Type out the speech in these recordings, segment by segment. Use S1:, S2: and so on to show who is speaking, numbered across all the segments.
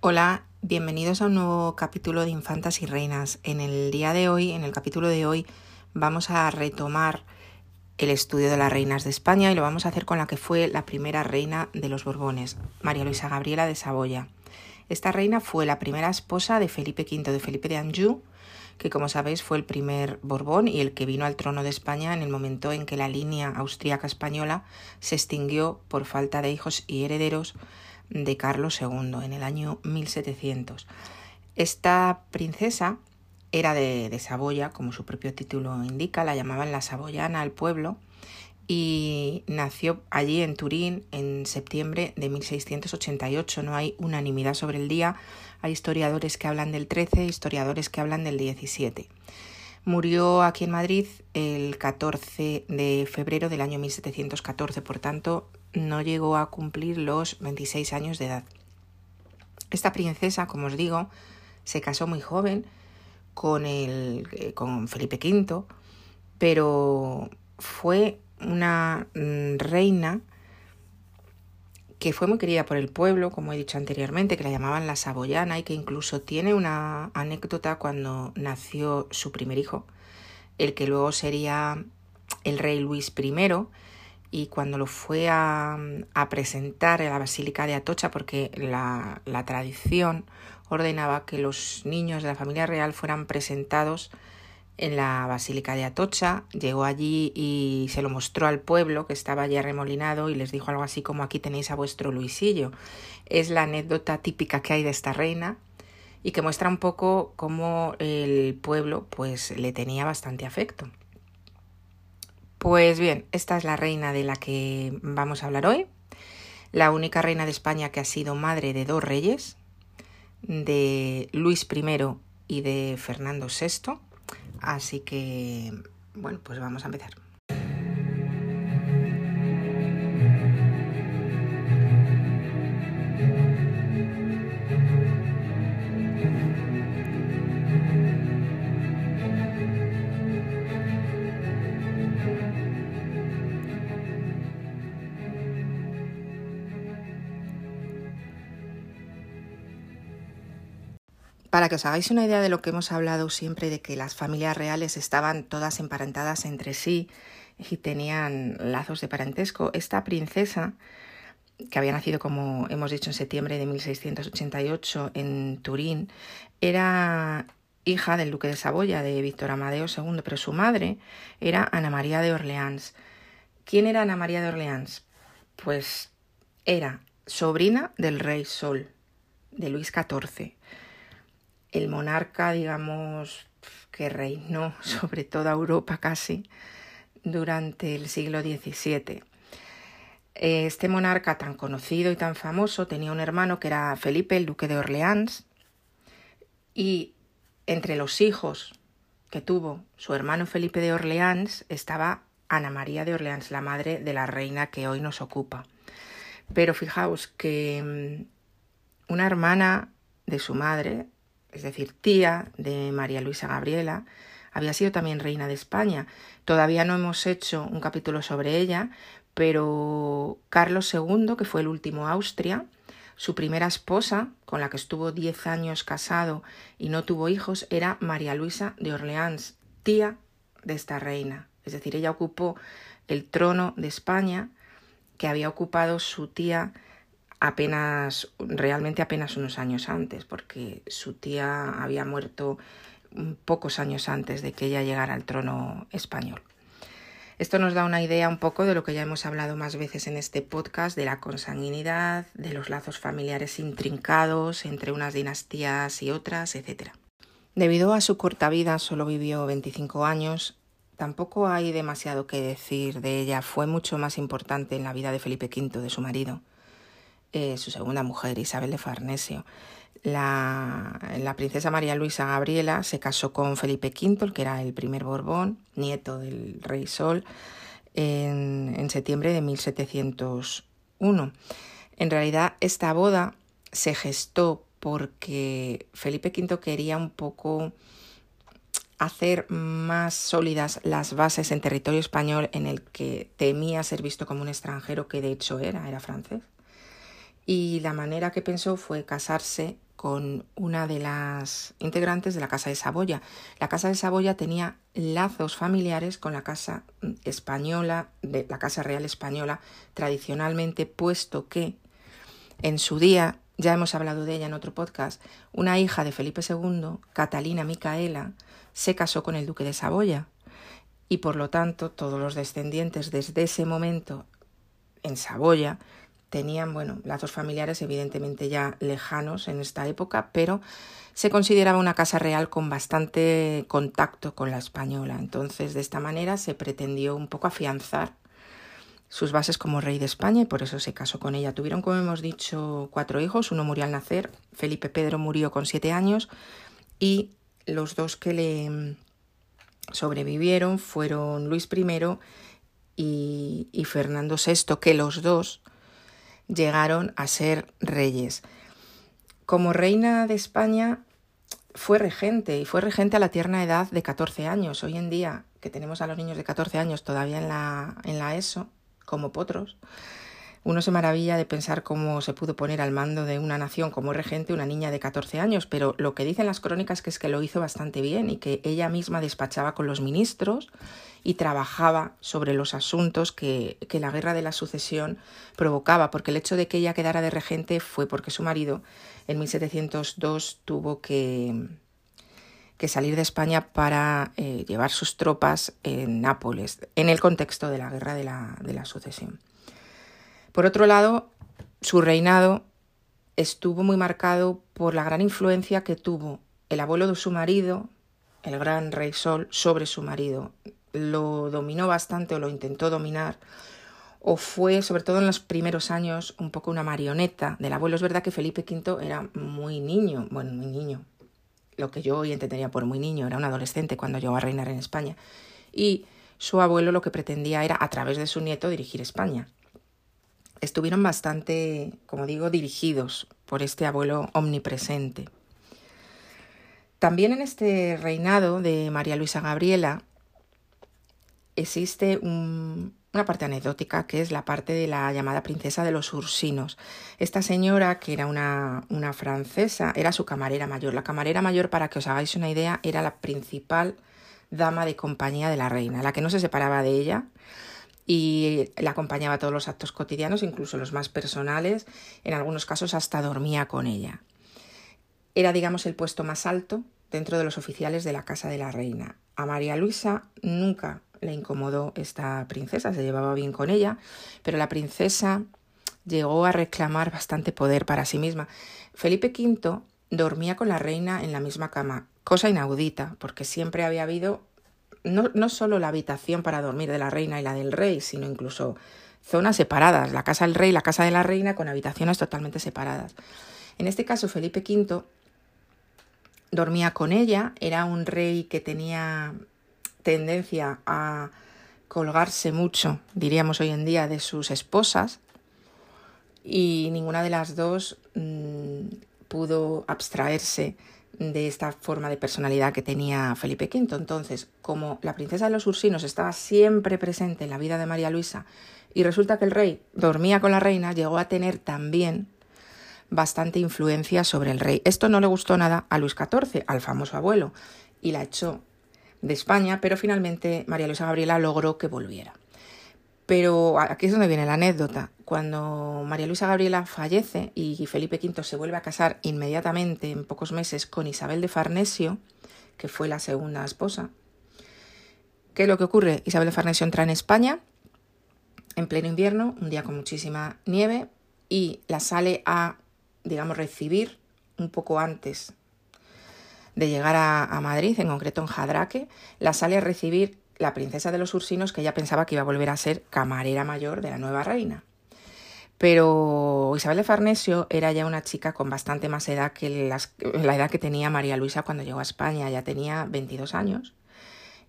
S1: Hola, bienvenidos a un nuevo capítulo de Infantas y Reinas. En el día de hoy, en el capítulo de hoy, vamos a retomar el estudio de las reinas de España y lo vamos a hacer con la que fue la primera reina de los Borbones, María Luisa Gabriela de Saboya. Esta reina fue la primera esposa de Felipe V de Felipe de Anjou, que como sabéis fue el primer Borbón y el que vino al trono de España en el momento en que la línea austríaca española se extinguió por falta de hijos y herederos de Carlos II en el año 1700. Esta princesa era de, de, Saboya, como su propio título indica, la llamaban la Saboyana al pueblo, y nació allí en Turín en septiembre de 1688. No hay unanimidad sobre el día, hay historiadores que hablan del 13, historiadores que hablan del 17. Murió aquí en Madrid el 14 de febrero del año 1714, por tanto no llegó a cumplir los 26 años de edad. Esta princesa, como os digo, se casó muy joven con, el, eh, con Felipe V, pero fue una mm, reina que fue muy querida por el pueblo, como he dicho anteriormente, que la llamaban la Saboyana y que incluso tiene una anécdota cuando nació su primer hijo, el que luego sería el rey Luis I, y cuando lo fue a, presentar en la Basílica de Atocha, porque la, tradición ordenaba que los niños de la familia real fueran presentados en la Basílica de Atocha, llegó allí y se lo mostró al pueblo que estaba ya remolinado y les dijo algo así como aquí tenéis a vuestro Luisillo. Es la anécdota típica que hay de esta reina y que muestra un poco cómo el pueblo pues le tenía bastante afecto. Pues bien, esta es la reina de la que vamos a hablar hoy, la única reina de España que ha sido madre de dos reyes, de Luis I y de Fernando VI. Así que, bueno, pues vamos a empezar. Para que os hagáis una idea de lo que hemos hablado siempre, de que las familias reales estaban todas emparentadas entre sí y tenían lazos de parentesco, esta princesa, que había nacido, como hemos dicho, en septiembre de 1688 en Turín, era hija del duque de Saboya, de Víctor Amadeo II, pero su madre era Ana María de Orleans. ¿Quién era Ana María de Orleans? Pues era sobrina del rey Sol, de Luis XIV el monarca, digamos, que reinó sobre toda Europa casi durante el siglo XVII. Este monarca tan conocido y tan famoso tenía un hermano que era Felipe, el duque de Orleans, y entre los hijos que tuvo su hermano Felipe de Orleans estaba Ana María de Orleans, la madre de la reina que hoy nos ocupa. Pero fijaos que mm, una hermana de su madre, es decir, tía de María Luisa Gabriela, había sido también reina de España. Todavía no hemos hecho un capítulo sobre ella, pero Carlos II, que fue el último Austria, su primera esposa, con la que estuvo diez años casado y no tuvo hijos, era María Luisa de Orleans, tía de esta reina. Es decir, ella ocupó el trono de España que había ocupado su tía apenas, realmente apenas unos años antes, porque su tía había muerto pocos años antes de que ella llegara al trono español. Esto nos da una idea un poco de lo que ya hemos hablado más veces en este podcast, de la consanguinidad, de los lazos familiares intrincados entre unas dinastías y otras, etc. Debido a su corta vida, solo vivió 25 años, tampoco hay demasiado que decir de ella, fue mucho más importante en la vida de Felipe V, de su marido. Eh, su segunda mujer, Isabel de Farnesio. La, princesa María Luisa Gabriela se casó con Felipe V, el que era el primer Borbón, nieto del rey Sol, en, en septiembre de 1701. En realidad, esta boda se gestó porque Felipe V quería un poco hacer más sólidas las bases en territorio español en el que temía ser visto como un extranjero, que de hecho era, era francés y la manera que pensó fue casarse con una de las integrantes de la Casa de Saboya. La Casa de Saboya tenía lazos familiares con la Casa Española, de la Casa Real Española, tradicionalmente, puesto que en su día, ya hemos hablado de ella en otro podcast, una hija de Felipe II, Catalina Micaela, se casó con el duque de Saboya. Y por lo tanto, todos los descendientes desde ese momento en Saboya tenían, bueno, lazos familiares evidentemente ya lejanos en esta época, pero se consideraba una casa real con bastante contacto con la española. Entonces, de esta manera se pretendió un poco afianzar sus bases como rey de España y por eso se casó con ella. Tuvieron, como hemos dicho, cuatro hijos, uno murió al nacer, Felipe Pedro murió con siete años y los dos que le sobrevivieron fueron Luis I y, y Fernando VI, que los dos llegaron a ser reyes. Como reina de España fue regente y fue regente a la tierna edad de 14 años. Hoy en día, que tenemos a los niños de 14 años todavía en la, en la ESO, como potros, uno se maravilla de pensar cómo se pudo poner al mando de una nación como regente una niña de 14 años, pero lo que dicen las crónicas es que lo hizo bastante bien y que ella misma despachaba con los ministros y trabajaba sobre los asuntos que, que la guerra de la sucesión provocaba, porque el hecho de que ella quedara de regente fue porque su marido en 1702 tuvo que, que salir de España para eh, llevar sus tropas en Nápoles, en el contexto de la guerra de la, de la sucesión. Por otro lado, su reinado estuvo muy marcado por la gran influencia que tuvo el abuelo de su marido, el gran rey Sol, sobre su marido. Lo dominó bastante o lo intentó dominar, o fue, sobre todo en los primeros años, un poco una marioneta del abuelo. Es verdad que Felipe V era muy niño, bueno, muy niño, lo que yo hoy entendería por muy niño, era un adolescente cuando llegó a reinar en España. Y su abuelo lo que pretendía era, a través de su nieto, dirigir España estuvieron bastante, como digo, dirigidos por este abuelo omnipresente. También en este reinado de María Luisa Gabriela existe una parte anecdótica que es la parte de la llamada princesa de los Ursinos. Esta señora, que era una, una francesa, era su camarera mayor. La camarera mayor, para que os hagáis una idea, era la principal dama de compañía de la reina, la que no se separaba de ella y la acompañaba a todos los actos cotidianos, incluso los más personales, en algunos casos hasta dormía con ella. Era, digamos, el puesto más alto dentro de los oficiales de la casa de la reina. A María Luisa nunca le incomodó esta princesa, se llevaba bien con ella, pero la princesa llegó a reclamar bastante poder para sí misma. Felipe V dormía con la reina en la misma cama, cosa inaudita, porque siempre había habido no, no solo la habitación para dormir de la reina y la del rey, sino incluso zonas separadas, la casa del rey la casa de la reina con habitaciones totalmente separadas. En este caso, Felipe V dormía con ella, era un rey que tenía tendencia a colgarse mucho, diríamos hoy en día, de sus esposas, y ninguna de las dos mm, pudo abstraerse de esta forma de personalidad que tenía Felipe V. Entonces, como la princesa de los Ursinos estaba siempre presente en la vida de María Luisa y resulta que el rey dormía con la reina, llegó a tener también bastante influencia sobre el rey. Esto no le gustó nada a Luis XIV, al famoso abuelo, y la echó de España, pero finalmente María Luisa Gabriela logró que volviera. Pero aquí es donde viene la anécdota. Cuando María Luisa Gabriela fallece y Felipe V se vuelve a casar inmediatamente, en pocos meses, con Isabel de Farnesio, que fue la segunda esposa, ¿qué es lo que ocurre? Isabel de Farnesio entra en España en pleno invierno, un día con muchísima nieve, y la sale a, digamos, recibir un poco antes de llegar a, a Madrid, en concreto en Jadraque, la sale a recibir la princesa de los Ursinos, que ella pensaba que iba a volver a ser camarera mayor de la nueva reina. Pero Isabel de Farnesio era ya una chica con bastante más edad que la edad que tenía María Luisa cuando llegó a España. Ya tenía 22 años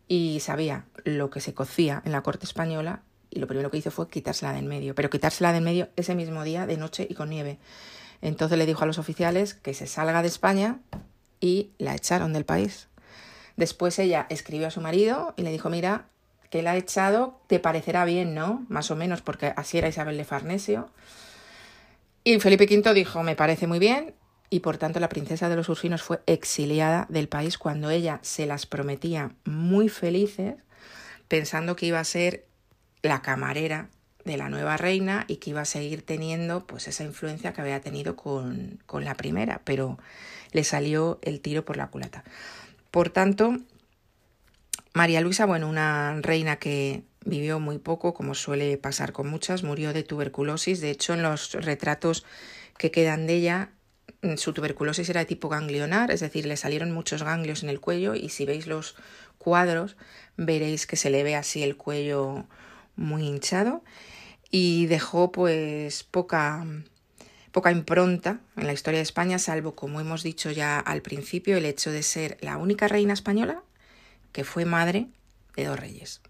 S1: y sabía lo que se cocía en la corte española y lo primero que hizo fue quitársela de en medio, pero quitársela de en medio ese mismo día de noche y con nieve. Entonces le dijo a los oficiales que se salga de España y la echaron del país. Después ella escribió a su marido y le dijo, mira, que la ha echado, te parecerá bien, ¿no? Más o menos, porque así era Isabel de Farnesio. Y Felipe V dijo, me parece muy bien, y por tanto la princesa de los Ursinos fue exiliada del país cuando ella se las prometía muy felices, pensando que iba a ser la camarera de la nueva reina y que iba a seguir teniendo pues esa influencia que había tenido con, con la primera, pero le salió el tiro por la culata. Por tanto, María Luisa, bueno, una reina que vivió muy poco, como suele pasar con muchas, murió de tuberculosis. De hecho, en los retratos que quedan de ella, mm, su tuberculosis era de tipo ganglionar, es decir, le salieron muchos ganglios en el cuello y si veis los cuadros veréis que se le ve así el cuello muy hinchado y dejó pues poca poca impronta en la historia de España, salvo, como hemos dicho ya al principio, el hecho de ser la única reina española que fue madre de dos reyes.